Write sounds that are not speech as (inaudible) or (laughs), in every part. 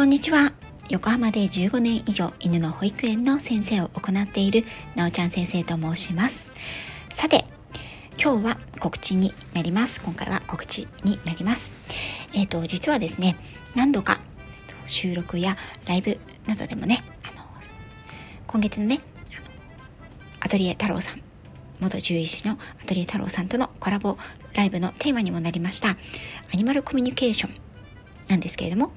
こんにちは。横浜で15年以上犬の保育園の先生を行っているなおちゃん先生と申します。さて今日は告知になります。今回は告知になります。えっ、ー、と実はですね何度か収録やライブなどでもねあの今月のねアトリエ太郎さん元獣医師のアトリエ太郎さんとのコラボライブのテーマにもなりましたアニマルコミュニケーションなんですけれども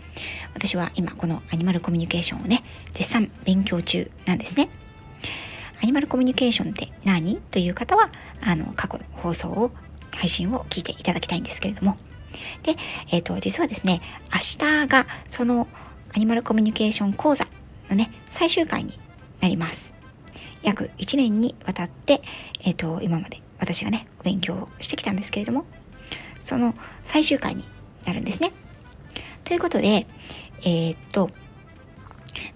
私は今このアニマルコミュニケーションをね絶賛勉強中なんですね。アニマルコミュニケーションって何？という方はあの過去の放送を配信を聞いていただきたいんですけれども。で、えっ、ー、と実はですね明日がそのアニマルコミュニケーション講座のね最終回になります。約1年にわたって、えっ、ー、と今まで私がねお勉強をしてきたんですけれどもその最終回になるんですね。ということで、えー、っと、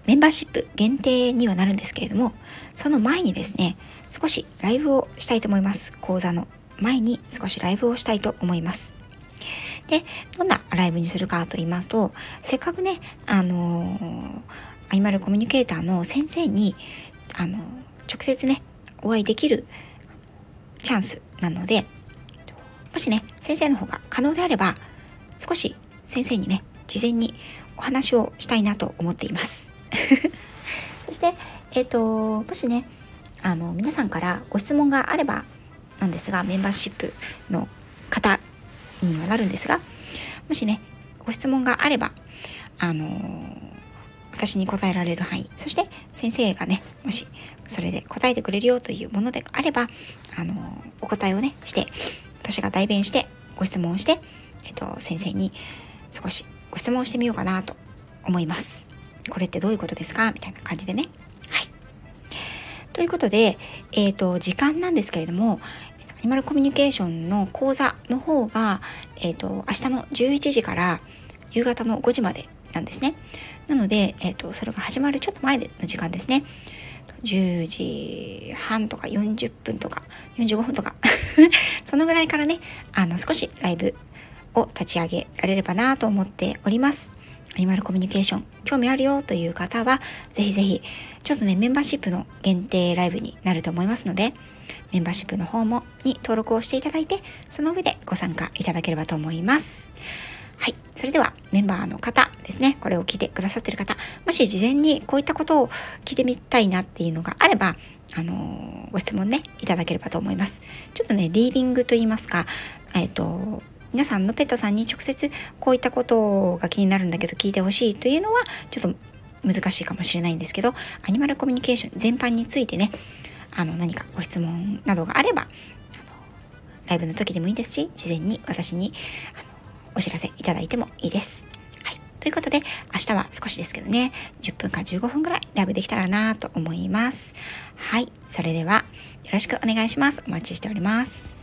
メンバーシップ限定にはなるんですけれども、その前にですね、少しライブをしたいと思います。講座の前に少しライブをしたいと思います。で、どんなライブにするかと言いますと、せっかくね、あのー、アニマルコミュニケーターの先生に、あのー、直接ね、お会いできるチャンスなので、もしね、先生の方が可能であれば、少し先生にね、事前にお話をしたいなと思っています。(laughs) そして、えっ、ー、と、もしね、あの、皆さんからご質問があればなんですが、メンバーシップの方にはなるんですが、もしね、ご質問があれば、あの私に答えられる範囲、そして先生がね、もしそれで答えてくれるよというものであれば、あのお答えをね、して、私が代弁して、ご質問をして、えっ、と、先生に少しご質問してみようかなと思います。これってどういうことですか？みたいな感じでね。はい。ということで、えっ、ー、と、時間なんですけれども、アニマルコミュニケーションの講座の方が、えっ、ー、と、明日の11時から夕方の5時までなんですね。なので、えっ、ー、と、それが始まるちょっと前の時間ですね。10時半とか40分とか45分とか (laughs) そのぐらいからね、あの少しライブを立ち上げられればなと思っております。アニマルコミュニケーション興味あるよという方は、ぜひぜひ、ちょっとね、メンバーシップの限定ライブになると思いますので、メンバーシップの方もに登録をしていただいて、その上でご参加いただければと思います。はい。それでは、メンバーの方ですね、これを聞いてくださってる方、もし事前にこういったことを聞いてみたいなっていうのがあれば、あのー、ご質問ね、いただければと思います。ちょっとね、リーディングと言いますか、えっ、ー、と、皆さんのペットさんに直接こういったことが気になるんだけど聞いてほしいというのはちょっと難しいかもしれないんですけどアニマルコミュニケーション全般についてねあの何かご質問などがあればライブの時でもいいですし事前に私にあのお知らせいただいてもいいです。はい、ということで明日は少しですけどね10分か15分ぐらいライブできたらなと思います。はいそれではよろしくお願いします。お待ちしております。